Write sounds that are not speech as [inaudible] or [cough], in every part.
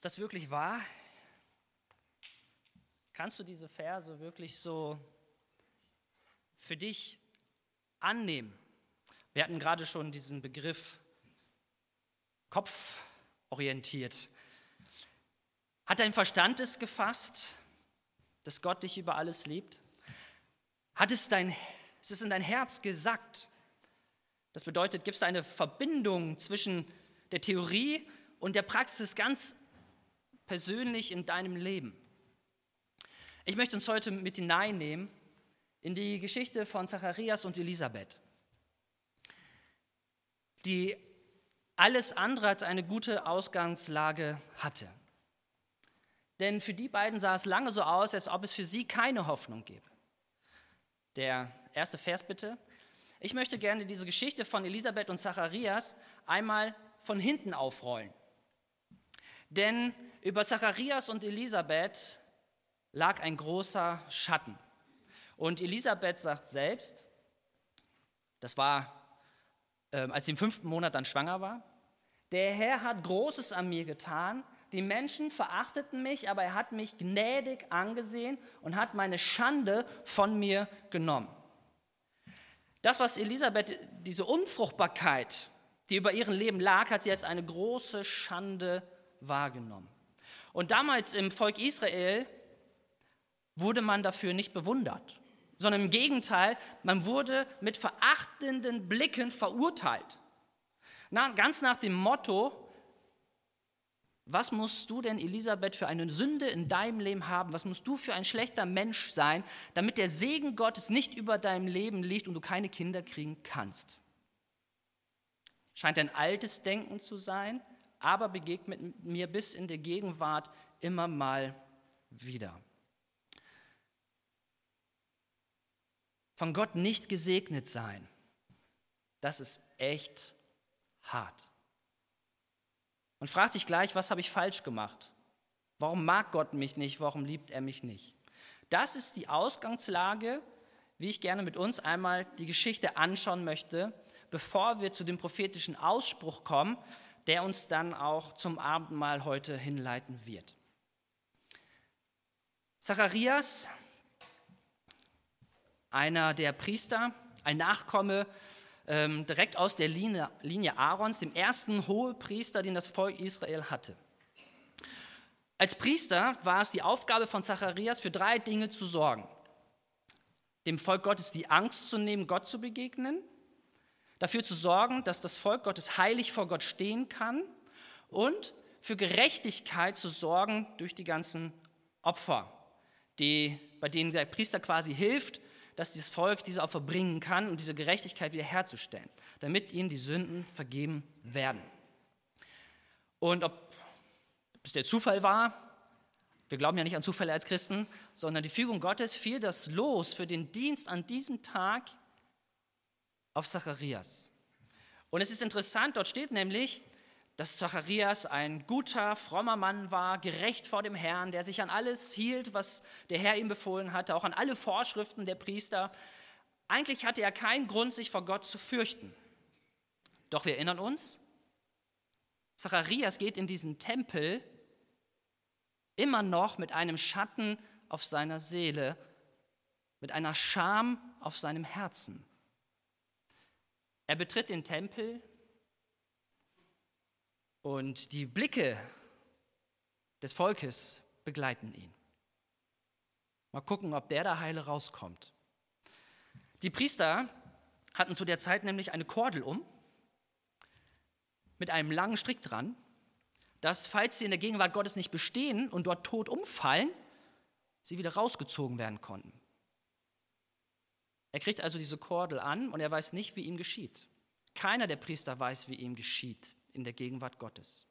Ist das wirklich wahr? Kannst du diese Verse wirklich so für dich annehmen? Wir hatten gerade schon diesen Begriff kopforientiert. Hat dein Verstand es gefasst, dass Gott dich über alles liebt? Hat es dein, ist es in dein Herz gesackt? Das bedeutet, gibt es eine Verbindung zwischen der Theorie und der Praxis ganz persönlich in deinem Leben? Ich möchte uns heute mit hineinnehmen in die Geschichte von Zacharias und Elisabeth, die alles andere als eine gute Ausgangslage hatte. Denn für die beiden sah es lange so aus, als ob es für sie keine Hoffnung gäbe. Der erste Vers bitte. Ich möchte gerne diese Geschichte von Elisabeth und Zacharias einmal von hinten aufrollen. Denn über Zacharias und Elisabeth lag ein großer Schatten. Und Elisabeth sagt selbst, das war, äh, als sie im fünften Monat dann schwanger war, der Herr hat Großes an mir getan. Die Menschen verachteten mich, aber er hat mich gnädig angesehen und hat meine Schande von mir genommen. Das, was Elisabeth, diese Unfruchtbarkeit, die über ihrem Leben lag, hat sie als eine große Schande wahrgenommen. Und damals im Volk Israel wurde man dafür nicht bewundert, sondern im Gegenteil, man wurde mit verachtenden Blicken verurteilt. Na, ganz nach dem Motto, was musst du denn, Elisabeth, für eine Sünde in deinem Leben haben? Was musst du für ein schlechter Mensch sein, damit der Segen Gottes nicht über deinem Leben liegt und du keine Kinder kriegen kannst? Scheint ein altes Denken zu sein, aber begegnet mir bis in der Gegenwart immer mal wieder. Von Gott nicht gesegnet sein, das ist echt hart und fragt sich gleich, was habe ich falsch gemacht? Warum mag Gott mich nicht? Warum liebt er mich nicht? Das ist die Ausgangslage, wie ich gerne mit uns einmal die Geschichte anschauen möchte, bevor wir zu dem prophetischen Ausspruch kommen, der uns dann auch zum Abendmahl heute hinleiten wird. Zacharias, einer der Priester, ein Nachkomme ähm, direkt aus der Linie, Linie Aarons, dem ersten Hohepriester, den das Volk Israel hatte. Als Priester war es die Aufgabe von Zacharias, für drei Dinge zu sorgen. Dem Volk Gottes die Angst zu nehmen, Gott zu begegnen, dafür zu sorgen, dass das Volk Gottes heilig vor Gott stehen kann und für Gerechtigkeit zu sorgen durch die ganzen Opfer, die, bei denen der Priester quasi hilft, dass dieses Volk diese Opfer bringen kann und diese Gerechtigkeit wiederherzustellen, damit ihnen die Sünden vergeben werden. Und ob es der Zufall war, wir glauben ja nicht an Zufälle als Christen, sondern die Fügung Gottes fiel das Los für den Dienst an diesem Tag auf Zacharias. Und es ist interessant, dort steht nämlich, dass Zacharias ein guter, frommer Mann war, gerecht vor dem Herrn, der sich an alles hielt, was der Herr ihm befohlen hatte, auch an alle Vorschriften der Priester. Eigentlich hatte er keinen Grund, sich vor Gott zu fürchten. Doch wir erinnern uns, Zacharias geht in diesen Tempel immer noch mit einem Schatten auf seiner Seele, mit einer Scham auf seinem Herzen. Er betritt den Tempel und die Blicke des Volkes begleiten ihn. Mal gucken, ob der da heile rauskommt. Die Priester hatten zu der Zeit nämlich eine Kordel um mit einem langen Strick dran, dass, falls sie in der Gegenwart Gottes nicht bestehen und dort tot umfallen, sie wieder rausgezogen werden konnten. Er kriegt also diese Kordel an und er weiß nicht, wie ihm geschieht. Keiner der Priester weiß, wie ihm geschieht in der Gegenwart Gottes.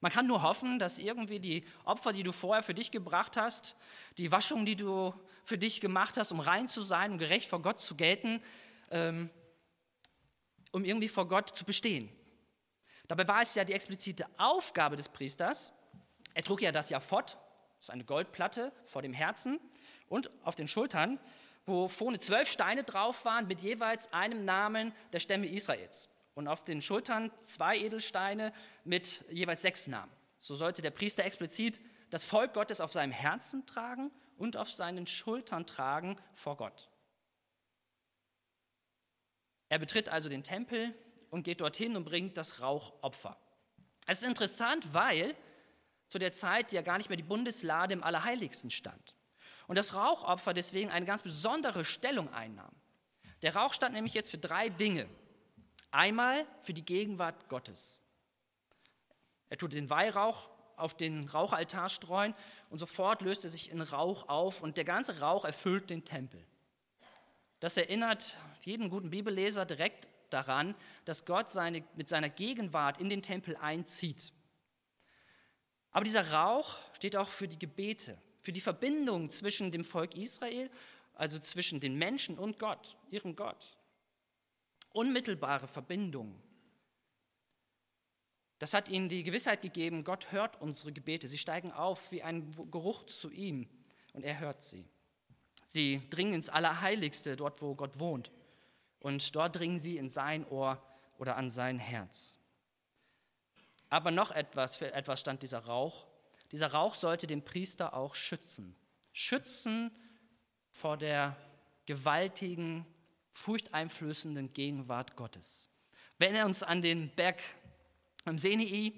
Man kann nur hoffen, dass irgendwie die Opfer, die du vorher für dich gebracht hast, die Waschung, die du für dich gemacht hast, um rein zu sein, um gerecht vor Gott zu gelten, ähm, um irgendwie vor Gott zu bestehen. Dabei war es ja die explizite Aufgabe des Priesters. Er trug ja das Japhot, das ist eine Goldplatte vor dem Herzen und auf den Schultern, wo vorne zwölf Steine drauf waren mit jeweils einem Namen der Stämme Israels und auf den Schultern zwei Edelsteine mit jeweils sechs Namen. So sollte der Priester explizit das Volk Gottes auf seinem Herzen tragen und auf seinen Schultern tragen vor Gott. Er betritt also den Tempel und geht dorthin und bringt das Rauchopfer. Es ist interessant, weil zu der Zeit ja gar nicht mehr die Bundeslade im Allerheiligsten stand. Und das Rauchopfer deswegen eine ganz besondere Stellung einnahm. Der Rauch stand nämlich jetzt für drei Dinge. Einmal für die Gegenwart Gottes. Er tut den Weihrauch auf den Rauchaltar streuen und sofort löst er sich in Rauch auf und der ganze Rauch erfüllt den Tempel. Das erinnert jeden guten Bibelleser direkt daran, dass Gott seine, mit seiner Gegenwart in den Tempel einzieht. Aber dieser Rauch steht auch für die Gebete, für die Verbindung zwischen dem Volk Israel, also zwischen den Menschen und Gott, ihrem Gott. Unmittelbare Verbindung. Das hat ihnen die Gewissheit gegeben, Gott hört unsere Gebete. Sie steigen auf wie ein Geruch zu ihm und er hört sie. Sie dringen ins Allerheiligste, dort wo Gott wohnt. Und dort dringen sie in sein Ohr oder an sein Herz. Aber noch etwas, für etwas stand dieser Rauch. Dieser Rauch sollte den Priester auch schützen. Schützen vor der gewaltigen, furchteinflößenden Gegenwart Gottes. Wenn er uns an den Berg am Senei,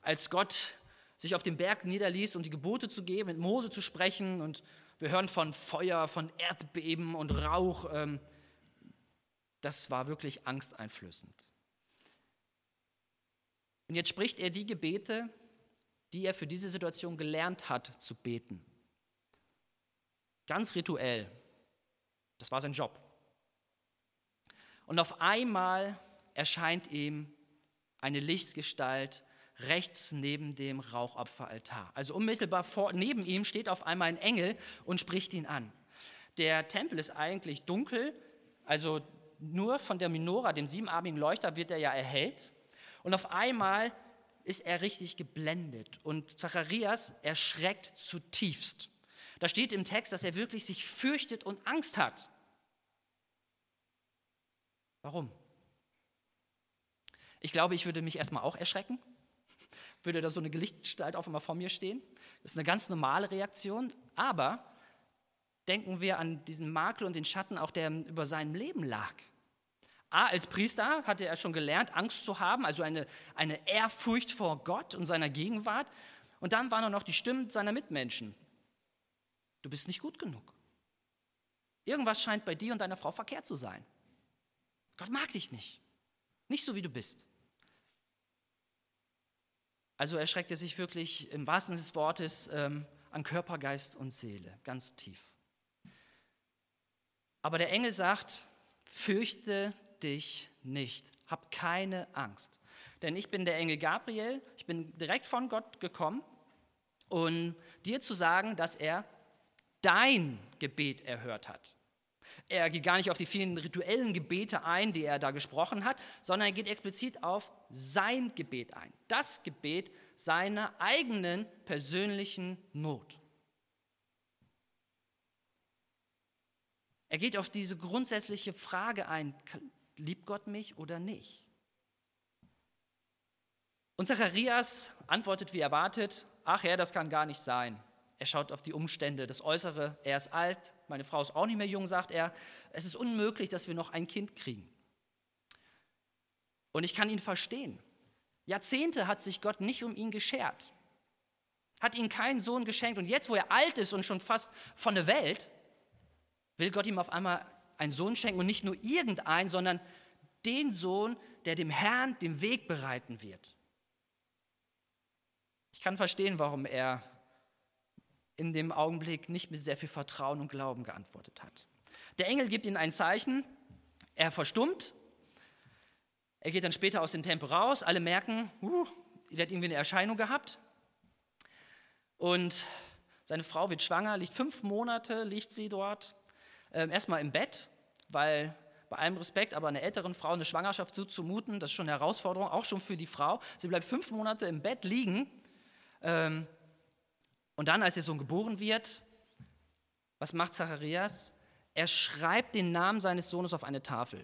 als Gott sich auf dem Berg niederließ, um die Gebote zu geben, mit Mose zu sprechen und wir hören von Feuer, von Erdbeben und Rauch. Ähm, das war wirklich angsteinflößend. Und jetzt spricht er die Gebete, die er für diese Situation gelernt hat zu beten. Ganz rituell. Das war sein Job. Und auf einmal erscheint ihm eine Lichtgestalt rechts neben dem Rauchopferaltar. Also unmittelbar vor, neben ihm steht auf einmal ein Engel und spricht ihn an. Der Tempel ist eigentlich dunkel, also nur von der Minora, dem siebenarmigen Leuchter, wird er ja erhellt. Und auf einmal ist er richtig geblendet und Zacharias erschreckt zutiefst. Da steht im Text, dass er wirklich sich fürchtet und Angst hat. Warum? Ich glaube, ich würde mich erstmal auch erschrecken, [laughs] würde da so eine Lichtgestalt auf einmal vor mir stehen. Das ist eine ganz normale Reaktion, aber denken wir an diesen Makel und den Schatten auch, der über seinem Leben lag. A, als Priester hatte er schon gelernt, Angst zu haben, also eine, eine Ehrfurcht vor Gott und seiner Gegenwart. Und dann waren noch die Stimmen seiner Mitmenschen. Du bist nicht gut genug. Irgendwas scheint bei dir und deiner Frau verkehrt zu sein. Gott mag dich nicht. Nicht so, wie du bist. Also erschreckt er sich wirklich im wahrsten Sinne des Wortes ähm, an Körper, Geist und Seele, ganz tief. Aber der Engel sagt, fürchte dich nicht. Hab keine Angst. Denn ich bin der Engel Gabriel, ich bin direkt von Gott gekommen, um dir zu sagen, dass er dein Gebet erhört hat. Er geht gar nicht auf die vielen rituellen Gebete ein, die er da gesprochen hat, sondern er geht explizit auf sein Gebet ein. Das Gebet seiner eigenen persönlichen Not. Er geht auf diese grundsätzliche Frage ein, liebt Gott mich oder nicht? Und Zacharias antwortet wie erwartet, ach ja, das kann gar nicht sein. Er schaut auf die Umstände, das Äußere, er ist alt, meine Frau ist auch nicht mehr jung, sagt er. Es ist unmöglich, dass wir noch ein Kind kriegen. Und ich kann ihn verstehen. Jahrzehnte hat sich Gott nicht um ihn geschert, hat ihm keinen Sohn geschenkt. Und jetzt, wo er alt ist und schon fast von der Welt, will Gott ihm auf einmal einen Sohn schenken und nicht nur irgendeinen, sondern den Sohn, der dem Herrn den Weg bereiten wird. Ich kann verstehen, warum er in dem Augenblick nicht mit sehr viel Vertrauen und Glauben geantwortet hat. Der Engel gibt ihm ein Zeichen, er verstummt, er geht dann später aus dem Tempel raus, alle merken, uh, er hat irgendwie eine Erscheinung gehabt. Und seine Frau wird schwanger, liegt fünf Monate, liegt sie dort, äh, erstmal im Bett weil bei allem Respekt, aber einer älteren Frau eine Schwangerschaft so zumuten, das ist schon eine Herausforderung, auch schon für die Frau. Sie bleibt fünf Monate im Bett liegen ähm, und dann, als ihr Sohn geboren wird, was macht Zacharias? Er schreibt den Namen seines Sohnes auf eine Tafel.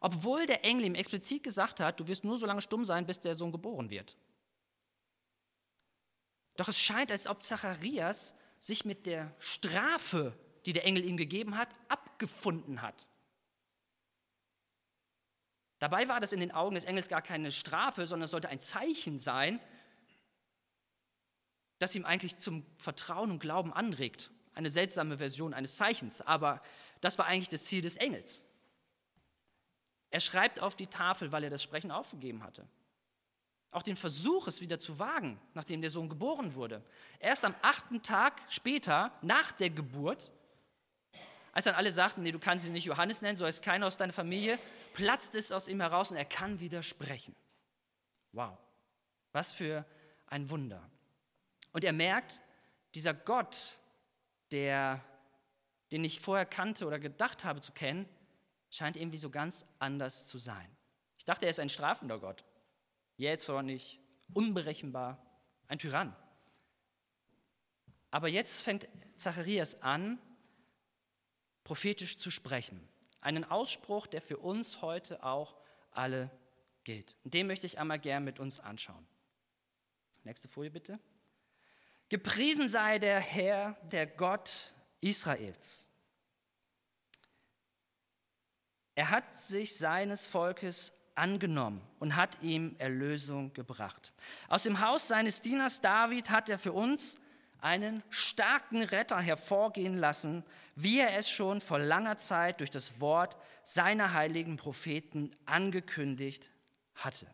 Obwohl der Engel ihm explizit gesagt hat, du wirst nur so lange stumm sein, bis der Sohn geboren wird. Doch es scheint, als ob Zacharias sich mit der Strafe, die der Engel ihm gegeben hat, abgefunden hat. Dabei war das in den Augen des Engels gar keine Strafe, sondern es sollte ein Zeichen sein, das ihm eigentlich zum Vertrauen und Glauben anregt. Eine seltsame Version eines Zeichens, aber das war eigentlich das Ziel des Engels. Er schreibt auf die Tafel, weil er das Sprechen aufgegeben hatte. Auch den Versuch, es wieder zu wagen, nachdem der Sohn geboren wurde. Erst am achten Tag später, nach der Geburt, als dann alle sagten, nee, du kannst ihn nicht Johannes nennen, so heißt keiner aus deiner Familie, platzt es aus ihm heraus und er kann wieder sprechen. Wow, was für ein Wunder. Und er merkt, dieser Gott, der, den ich vorher kannte oder gedacht habe zu kennen, scheint irgendwie so ganz anders zu sein. Ich dachte, er ist ein strafender Gott, jähzornig, unberechenbar, ein Tyrann. Aber jetzt fängt Zacharias an, prophetisch zu sprechen. Einen Ausspruch, der für uns heute auch alle gilt. Und den möchte ich einmal gern mit uns anschauen. Nächste Folie bitte. Gepriesen sei der Herr, der Gott Israels. Er hat sich seines Volkes angenommen und hat ihm Erlösung gebracht. Aus dem Haus seines Dieners David hat er für uns einen starken Retter hervorgehen lassen, wie er es schon vor langer Zeit durch das Wort seiner heiligen Propheten angekündigt hatte.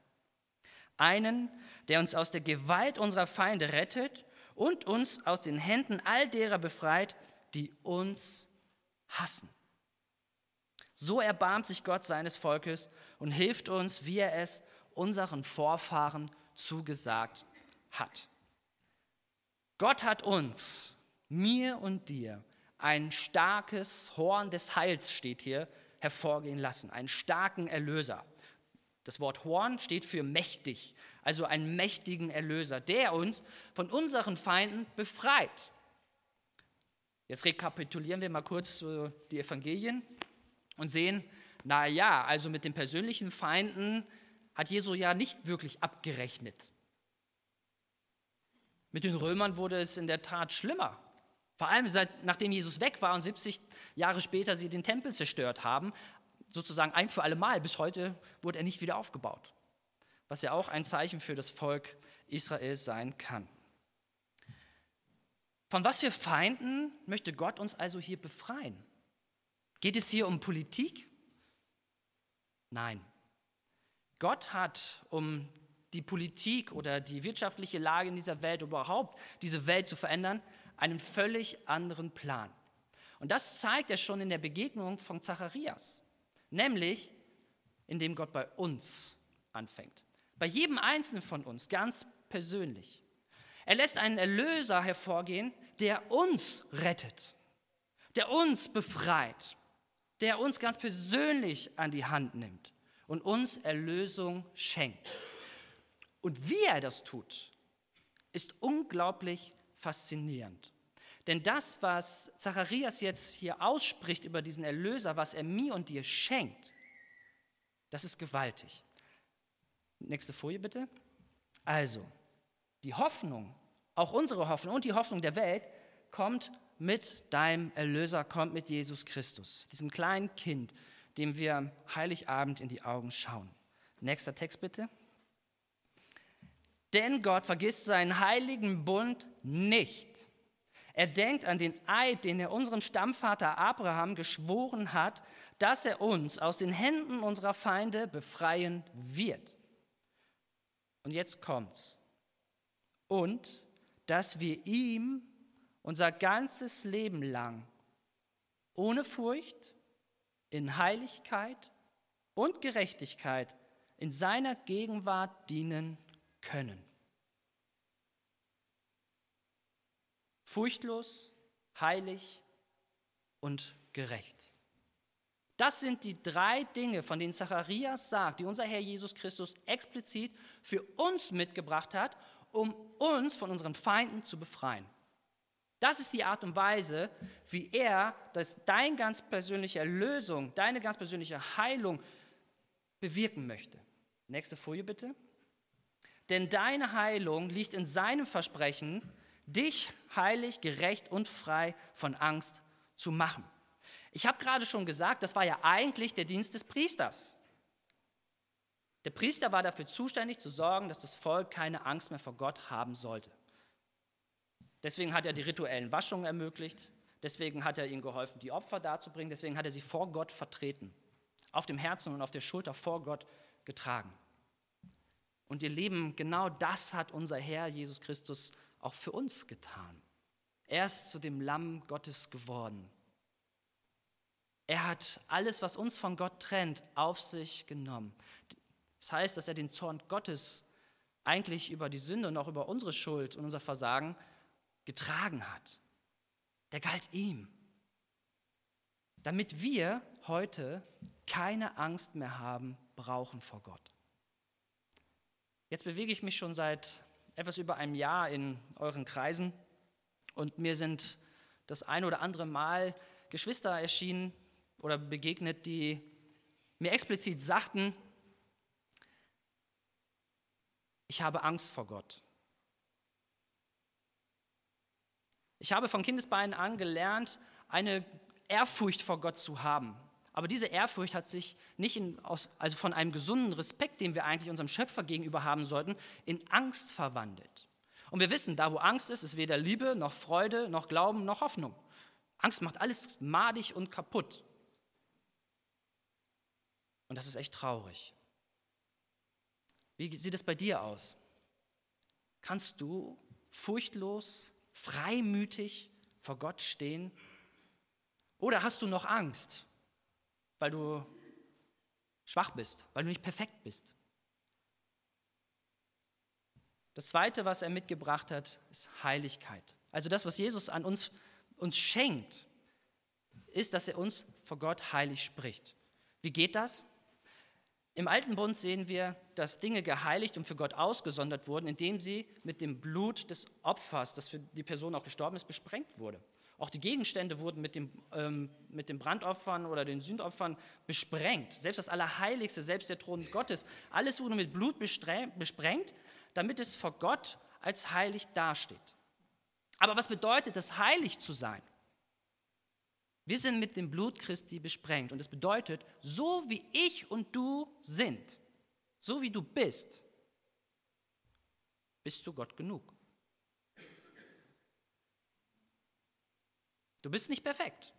Einen, der uns aus der Gewalt unserer Feinde rettet und uns aus den Händen all derer befreit, die uns hassen. So erbarmt sich Gott seines Volkes und hilft uns, wie er es unseren Vorfahren zugesagt hat. Gott hat uns, mir und dir, ein starkes Horn des Heils, steht hier, hervorgehen lassen, einen starken Erlöser. Das Wort Horn steht für mächtig, also einen mächtigen Erlöser, der uns von unseren Feinden befreit. Jetzt rekapitulieren wir mal kurz die Evangelien und sehen, na ja, also mit den persönlichen Feinden hat Jesu ja nicht wirklich abgerechnet. Mit den Römern wurde es in der Tat schlimmer. Vor allem seit, nachdem Jesus weg war und 70 Jahre später sie den Tempel zerstört haben, sozusagen ein für alle Mal. Bis heute wurde er nicht wieder aufgebaut. Was ja auch ein Zeichen für das Volk Israels sein kann. Von was für Feinden möchte Gott uns also hier befreien? Geht es hier um Politik? Nein. Gott hat, um die Politik oder die wirtschaftliche Lage in dieser Welt überhaupt, diese Welt zu verändern, einen völlig anderen Plan. Und das zeigt er schon in der Begegnung von Zacharias, nämlich indem Gott bei uns anfängt. Bei jedem Einzelnen von uns, ganz persönlich. Er lässt einen Erlöser hervorgehen, der uns rettet, der uns befreit, der uns ganz persönlich an die Hand nimmt und uns Erlösung schenkt. Und wie er das tut, ist unglaublich faszinierend. Denn das, was Zacharias jetzt hier ausspricht über diesen Erlöser, was er mir und dir schenkt, das ist gewaltig. Nächste Folie bitte. Also, die Hoffnung, auch unsere Hoffnung und die Hoffnung der Welt kommt mit deinem Erlöser, kommt mit Jesus Christus, diesem kleinen Kind, dem wir Heiligabend in die Augen schauen. Nächster Text bitte. Denn Gott vergisst seinen heiligen Bund nicht. Er denkt an den Eid, den er unserem Stammvater Abraham geschworen hat, dass er uns aus den Händen unserer Feinde befreien wird. Und jetzt kommt's. Und dass wir ihm unser ganzes Leben lang ohne Furcht, in Heiligkeit und Gerechtigkeit in seiner Gegenwart dienen können. Furchtlos, heilig und gerecht. Das sind die drei Dinge, von denen Zacharias sagt, die unser Herr Jesus Christus explizit für uns mitgebracht hat, um uns von unseren Feinden zu befreien. Das ist die Art und Weise, wie er dass deine ganz persönliche Erlösung, deine ganz persönliche Heilung bewirken möchte. Nächste Folie bitte. Denn deine Heilung liegt in seinem Versprechen, dich heilig, gerecht und frei von Angst zu machen. Ich habe gerade schon gesagt, das war ja eigentlich der Dienst des Priesters. Der Priester war dafür zuständig zu sorgen, dass das Volk keine Angst mehr vor Gott haben sollte. Deswegen hat er die rituellen Waschungen ermöglicht, deswegen hat er ihnen geholfen, die Opfer darzubringen, deswegen hat er sie vor Gott vertreten, auf dem Herzen und auf der Schulter vor Gott getragen. Und ihr Leben, genau das hat unser Herr Jesus Christus auch für uns getan. Er ist zu dem Lamm Gottes geworden. Er hat alles, was uns von Gott trennt, auf sich genommen. Das heißt, dass er den Zorn Gottes eigentlich über die Sünde und auch über unsere Schuld und unser Versagen getragen hat. Der galt ihm. Damit wir heute keine Angst mehr haben brauchen vor Gott. Jetzt bewege ich mich schon seit etwas über einem Jahr in euren Kreisen und mir sind das ein oder andere Mal Geschwister erschienen oder begegnet, die mir explizit sagten, ich habe Angst vor Gott. Ich habe von Kindesbeinen an gelernt, eine Ehrfurcht vor Gott zu haben. Aber diese Ehrfurcht hat sich nicht in, aus, also von einem gesunden Respekt, den wir eigentlich unserem Schöpfer gegenüber haben sollten, in Angst verwandelt. Und wir wissen, da wo Angst ist, ist weder Liebe noch Freude noch Glauben noch Hoffnung. Angst macht alles madig und kaputt. Und das ist echt traurig. Wie sieht es bei dir aus? Kannst du furchtlos, freimütig vor Gott stehen? Oder hast du noch Angst? Weil du schwach bist, weil du nicht perfekt bist. Das Zweite, was er mitgebracht hat, ist Heiligkeit. Also das, was Jesus an uns, uns schenkt, ist, dass er uns vor Gott heilig spricht. Wie geht das? Im Alten Bund sehen wir, dass Dinge geheiligt und für Gott ausgesondert wurden, indem sie mit dem Blut des Opfers, das für die Person auch gestorben ist, besprengt wurde. Auch die Gegenstände wurden mit, dem, ähm, mit den Brandopfern oder den Sündopfern besprengt. Selbst das Allerheiligste, selbst der Thron Gottes, alles wurde mit Blut besprengt, damit es vor Gott als heilig dasteht. Aber was bedeutet es, heilig zu sein? Wir sind mit dem Blut Christi besprengt und es bedeutet, so wie ich und du sind, so wie du bist, bist du Gott genug. Du bist nicht perfekt.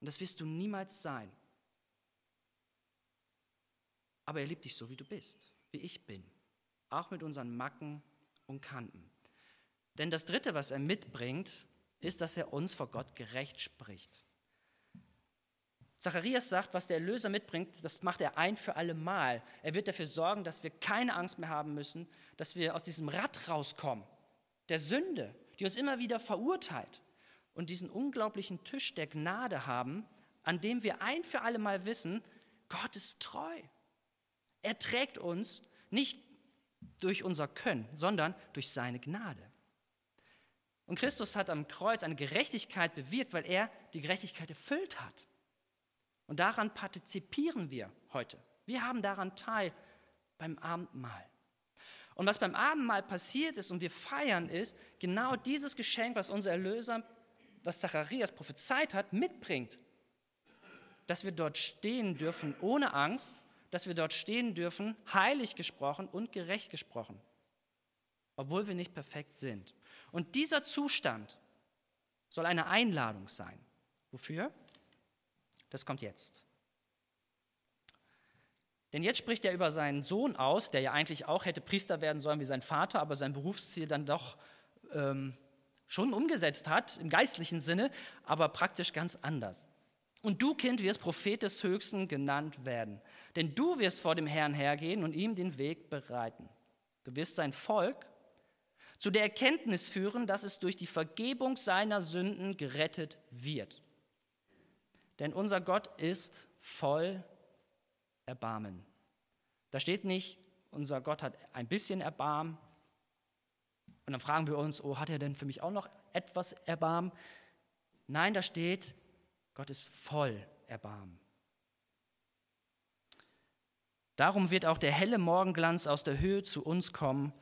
Und das wirst du niemals sein. Aber er liebt dich so, wie du bist, wie ich bin. Auch mit unseren Macken und Kanten. Denn das Dritte, was er mitbringt, ist, dass er uns vor Gott gerecht spricht. Zacharias sagt, was der Erlöser mitbringt, das macht er ein für alle Mal. Er wird dafür sorgen, dass wir keine Angst mehr haben müssen, dass wir aus diesem Rad rauskommen, der Sünde, die uns immer wieder verurteilt und diesen unglaublichen Tisch der Gnade haben, an dem wir ein für alle Mal wissen, Gott ist treu. Er trägt uns nicht durch unser Können, sondern durch seine Gnade. Und Christus hat am Kreuz eine Gerechtigkeit bewirkt, weil er die Gerechtigkeit erfüllt hat. Und daran partizipieren wir heute. Wir haben daran teil beim Abendmahl. Und was beim Abendmahl passiert ist und wir feiern, ist genau dieses Geschenk, was unser Erlöser was Zacharias prophezeit hat, mitbringt. Dass wir dort stehen dürfen ohne Angst, dass wir dort stehen dürfen, heilig gesprochen und gerecht gesprochen, obwohl wir nicht perfekt sind. Und dieser Zustand soll eine Einladung sein. Wofür? Das kommt jetzt. Denn jetzt spricht er über seinen Sohn aus, der ja eigentlich auch hätte Priester werden sollen wie sein Vater, aber sein Berufsziel dann doch ähm, schon umgesetzt hat, im geistlichen Sinne, aber praktisch ganz anders. Und du, Kind, wirst Prophet des Höchsten genannt werden, denn du wirst vor dem Herrn hergehen und ihm den Weg bereiten. Du wirst sein Volk zu der Erkenntnis führen, dass es durch die Vergebung seiner Sünden gerettet wird. Denn unser Gott ist voll Erbarmen. Da steht nicht, unser Gott hat ein bisschen Erbarmen, und dann fragen wir uns, oh, hat er denn für mich auch noch etwas Erbarmen? Nein, da steht, Gott ist voll Erbarmen. Darum wird auch der helle Morgenglanz aus der Höhe zu uns kommen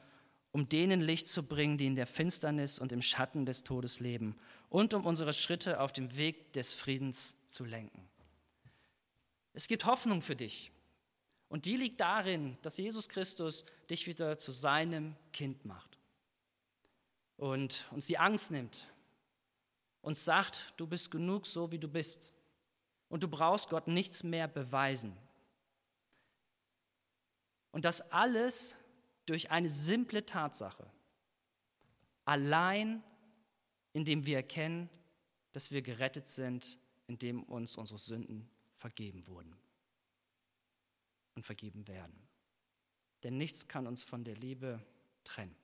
um denen Licht zu bringen, die in der Finsternis und im Schatten des Todes leben und um unsere Schritte auf dem Weg des Friedens zu lenken. Es gibt Hoffnung für dich. Und die liegt darin, dass Jesus Christus dich wieder zu seinem Kind macht und uns die Angst nimmt und sagt, du bist genug so, wie du bist. Und du brauchst Gott nichts mehr beweisen. Und das alles durch eine simple Tatsache. Allein indem wir erkennen, dass wir gerettet sind, indem uns unsere Sünden vergeben wurden und vergeben werden. Denn nichts kann uns von der Liebe trennen,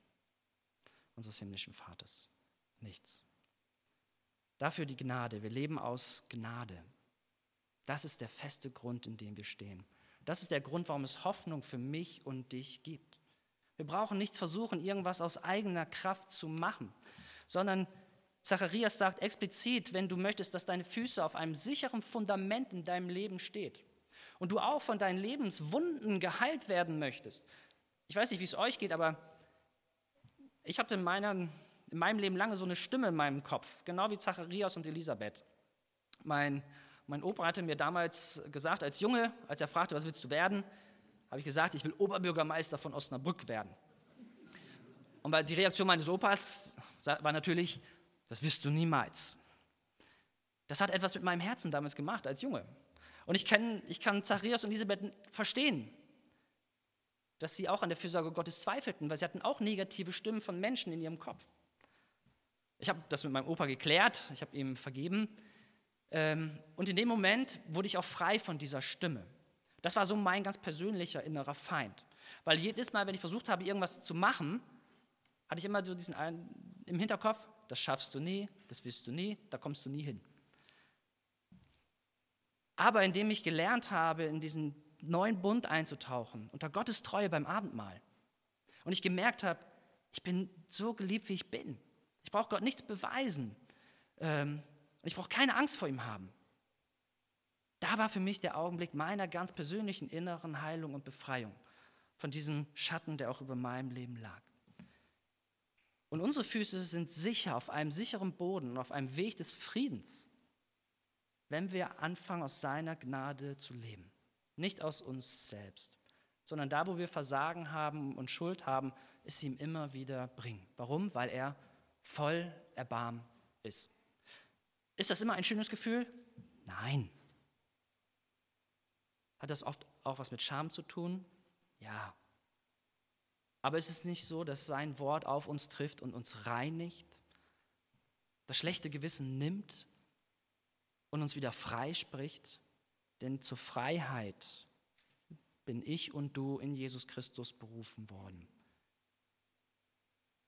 unseres himmlischen Vaters. Nichts. Dafür die Gnade. Wir leben aus Gnade. Das ist der feste Grund, in dem wir stehen. Das ist der Grund, warum es Hoffnung für mich und dich gibt. Wir brauchen nicht versuchen, irgendwas aus eigener Kraft zu machen, sondern Zacharias sagt explizit, wenn du möchtest, dass deine Füße auf einem sicheren Fundament in deinem Leben steht und du auch von deinen Lebenswunden geheilt werden möchtest. Ich weiß nicht, wie es euch geht, aber ich hatte in, meiner, in meinem Leben lange so eine Stimme in meinem Kopf, genau wie Zacharias und Elisabeth. Mein, mein Opa hatte mir damals gesagt, als Junge, als er fragte, was willst du werden, habe ich gesagt, ich will Oberbürgermeister von Osnabrück werden. Und die Reaktion meines Opas war natürlich, das wirst du niemals. Das hat etwas mit meinem Herzen damals gemacht als Junge. Und ich kann, ich kann Zacharias und Elisabeth verstehen, dass sie auch an der Fürsorge Gottes zweifelten, weil sie hatten auch negative Stimmen von Menschen in ihrem Kopf. Ich habe das mit meinem Opa geklärt, ich habe ihm vergeben. Ähm, und in dem Moment wurde ich auch frei von dieser Stimme. Das war so mein ganz persönlicher innerer Feind. Weil jedes Mal, wenn ich versucht habe, irgendwas zu machen, hatte ich immer so diesen einen im Hinterkopf, das schaffst du nie, das wirst du nie, da kommst du nie hin. Aber indem ich gelernt habe, in diesen neuen Bund einzutauchen, unter Gottes Treue beim Abendmahl, und ich gemerkt habe, ich bin so geliebt, wie ich bin. Ich brauche Gott nichts beweisen. Ähm, und ich brauche keine Angst vor ihm haben. Da war für mich der Augenblick meiner ganz persönlichen inneren Heilung und Befreiung von diesem Schatten, der auch über meinem Leben lag. Und unsere Füße sind sicher auf einem sicheren Boden und auf einem Weg des Friedens, wenn wir anfangen, aus seiner Gnade zu leben. Nicht aus uns selbst, sondern da, wo wir Versagen haben und Schuld haben, es ihm immer wieder bringen. Warum? Weil er voll Erbarm ist. Ist das immer ein schönes Gefühl? Nein. Hat das oft auch was mit Scham zu tun? Ja. Aber ist es nicht so, dass sein Wort auf uns trifft und uns reinigt, das schlechte Gewissen nimmt und uns wieder frei spricht? Denn zur Freiheit bin ich und du in Jesus Christus berufen worden.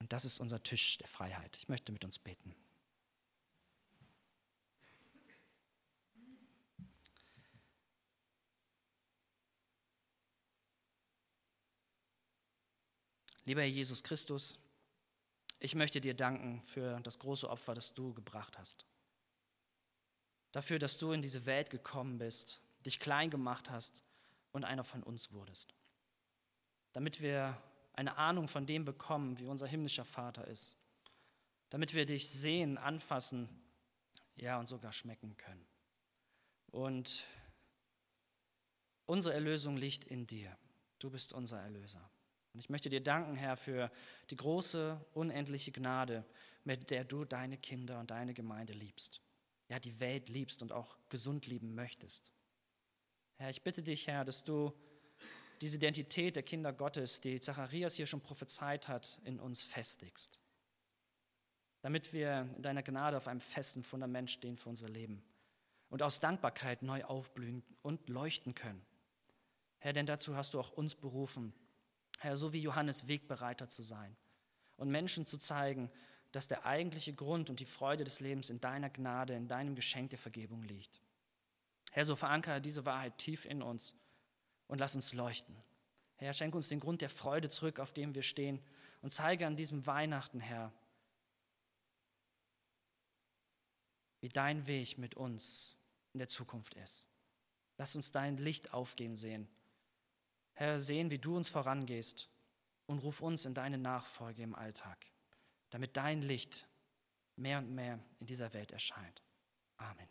Und das ist unser Tisch der Freiheit. Ich möchte mit uns beten. Lieber Herr Jesus Christus, ich möchte dir danken für das große Opfer, das du gebracht hast. Dafür, dass du in diese Welt gekommen bist, dich klein gemacht hast und einer von uns wurdest. Damit wir eine Ahnung von dem bekommen, wie unser himmlischer Vater ist. Damit wir dich sehen, anfassen, ja und sogar schmecken können. Und unsere Erlösung liegt in dir. Du bist unser Erlöser. Und ich möchte dir danken, Herr, für die große, unendliche Gnade, mit der du deine Kinder und deine Gemeinde liebst. Ja, die Welt liebst und auch gesund lieben möchtest. Herr, ich bitte dich, Herr, dass du diese Identität der Kinder Gottes, die Zacharias hier schon prophezeit hat, in uns festigst. Damit wir in deiner Gnade auf einem festen Fundament stehen für unser Leben und aus Dankbarkeit neu aufblühen und leuchten können. Herr, denn dazu hast du auch uns berufen, Herr, so wie Johannes Wegbereiter zu sein und Menschen zu zeigen, dass der eigentliche Grund und die Freude des Lebens in deiner Gnade, in deinem Geschenk der Vergebung liegt. Herr, so verankere diese Wahrheit tief in uns und lass uns leuchten. Herr, schenke uns den Grund der Freude zurück, auf dem wir stehen und zeige an diesem Weihnachten, Herr, wie dein Weg mit uns in der Zukunft ist. Lass uns dein Licht aufgehen sehen Herr, sehen, wie du uns vorangehst und ruf uns in deine Nachfolge im Alltag, damit dein Licht mehr und mehr in dieser Welt erscheint. Amen.